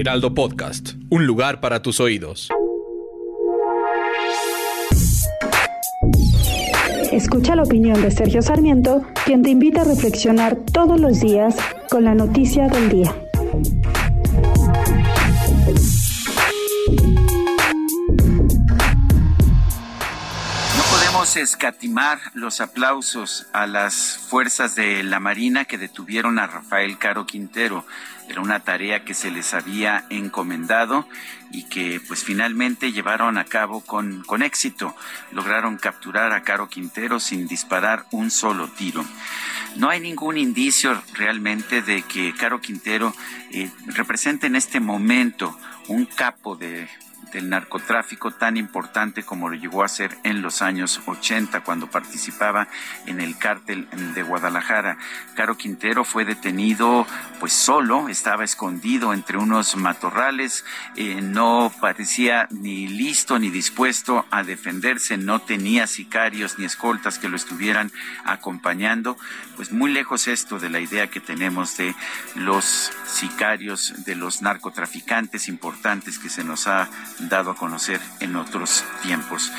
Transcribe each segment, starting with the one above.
Heraldo Podcast, un lugar para tus oídos. Escucha la opinión de Sergio Sarmiento, quien te invita a reflexionar todos los días con la noticia del día. No podemos escatimar los aplausos a las fuerzas de la Marina que detuvieron a Rafael Caro Quintero. Era una tarea que se les había encomendado y que pues finalmente llevaron a cabo con, con éxito. Lograron capturar a Caro Quintero sin disparar un solo tiro. No hay ningún indicio realmente de que Caro Quintero eh, represente en este momento un capo de del narcotráfico tan importante como lo llegó a ser en los años 80 cuando participaba en el cártel de Guadalajara. Caro Quintero fue detenido pues solo, estaba escondido entre unos matorrales, eh, no parecía ni listo ni dispuesto a defenderse, no tenía sicarios ni escoltas que lo estuvieran acompañando, pues muy lejos esto de la idea que tenemos de los sicarios, de los narcotraficantes importantes que se nos ha dado a conocer en otros tiempos.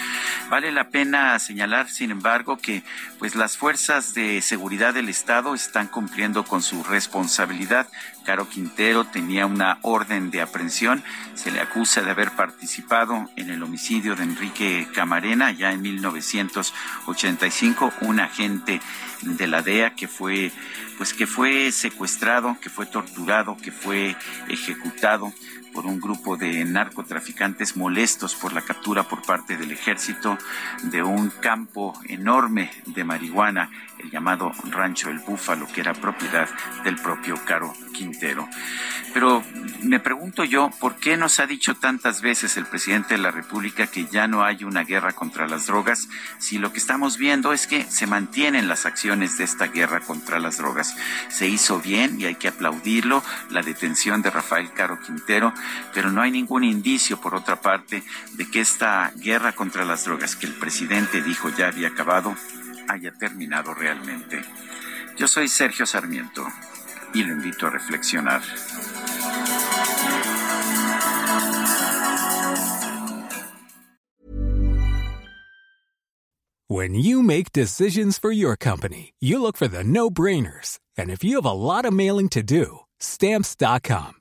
Vale la pena señalar, sin embargo, que pues las fuerzas de seguridad del Estado están cumpliendo con su responsabilidad. Caro Quintero tenía una orden de aprehensión, se le acusa de haber participado en el homicidio de Enrique Camarena ya en 1985, un agente de la DEA que fue pues que fue secuestrado, que fue torturado, que fue ejecutado por un grupo de narcotraficantes molestos por la captura por parte del ejército de un campo enorme de marihuana, el llamado Rancho El Búfalo, que era propiedad del propio Caro Quintero. Pero me pregunto yo, ¿por qué nos ha dicho tantas veces el presidente de la República que ya no hay una guerra contra las drogas si lo que estamos viendo es que se mantienen las acciones de esta guerra contra las drogas? Se hizo bien y hay que aplaudirlo, la detención de Rafael Caro Quintero, pero no hay ningún indicio, por otra parte, de que esta guerra contra las drogas que el presidente dijo ya había acabado, haya terminado realmente. Yo soy Sergio Sarmiento y lo invito a reflexionar. When you make decisions for your company, you look for the no-brainers. And if you have a lot of mailing to do, stamps.com